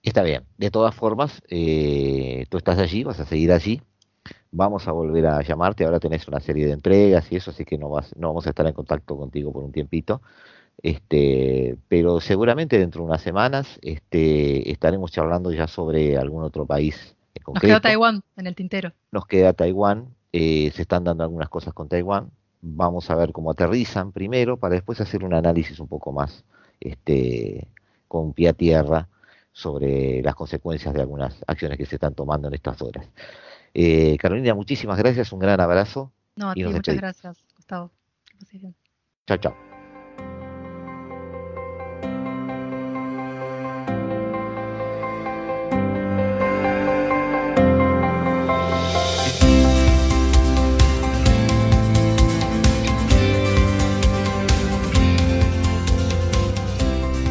Está bien. De todas formas, eh, tú estás allí, vas a seguir allí vamos a volver a llamarte, ahora tenés una serie de entregas y eso, así que no, vas, no vamos a estar en contacto contigo por un tiempito. Este, pero seguramente dentro de unas semanas este, estaremos charlando ya sobre algún otro país en concreto. Nos queda Taiwán en el tintero. Nos queda Taiwán, eh, se están dando algunas cosas con Taiwán. Vamos a ver cómo aterrizan primero para después hacer un análisis un poco más este, con pie a tierra sobre las consecuencias de algunas acciones que se están tomando en estas horas. Eh, Carolina, muchísimas gracias, un gran abrazo. No, a ti, muchas gracias, Gustavo. Chao, chao.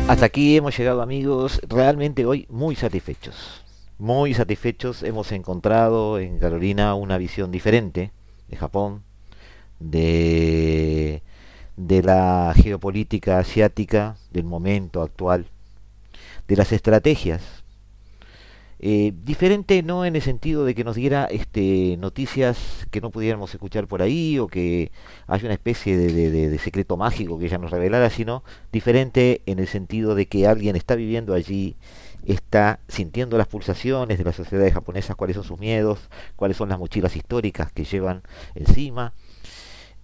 Hasta aquí hemos llegado amigos, realmente hoy muy satisfechos muy satisfechos. Hemos encontrado en Carolina una visión diferente de Japón, de, de la geopolítica asiática del momento actual, de las estrategias. Eh, diferente no en el sentido de que nos diera este, noticias que no pudiéramos escuchar por ahí o que haya una especie de, de secreto mágico que ella nos revelara, sino diferente en el sentido de que alguien está viviendo allí está sintiendo las pulsaciones de las sociedades japonesas, cuáles son sus miedos, cuáles son las mochilas históricas que llevan encima.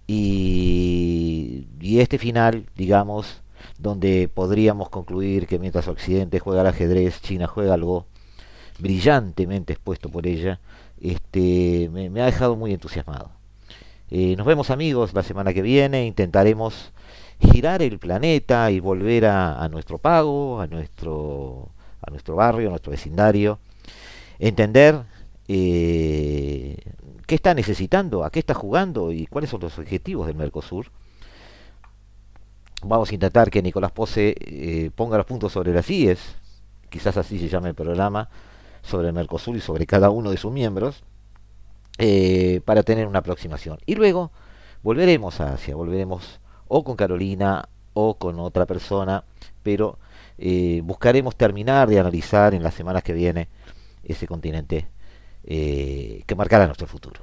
Y, este final, digamos, donde podríamos concluir que mientras Occidente juega al ajedrez, China juega algo brillantemente expuesto por ella, este, me, ha dejado muy entusiasmado. Eh, nos vemos amigos la semana que viene, intentaremos girar el planeta y volver a nuestro pago, a nuestro a nuestro barrio, a nuestro vecindario, entender eh, qué está necesitando, a qué está jugando y cuáles son los objetivos del Mercosur. Vamos a intentar que Nicolás Pose eh, ponga los puntos sobre las IES, quizás así se llame el programa, sobre el Mercosur y sobre cada uno de sus miembros, eh, para tener una aproximación. Y luego volveremos a Asia, volveremos o con Carolina o con otra persona, pero eh, buscaremos terminar de analizar en las semanas que viene ese continente eh, que marcará nuestro futuro.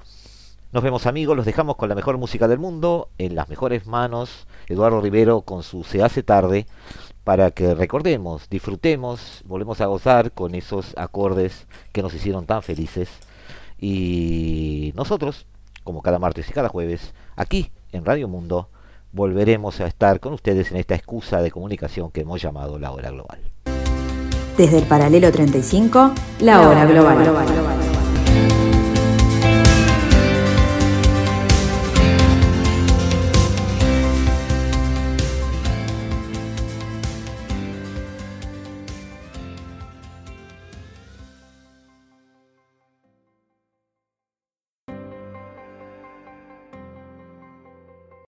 Nos vemos amigos, los dejamos con la mejor música del mundo, en las mejores manos, Eduardo Rivero con su Se hace tarde, para que recordemos, disfrutemos, volvemos a gozar con esos acordes que nos hicieron tan felices. Y nosotros, como cada martes y cada jueves, aquí en Radio Mundo, volveremos a estar con ustedes en esta excusa de comunicación que hemos llamado la hora global. Desde el paralelo 35, la hora global.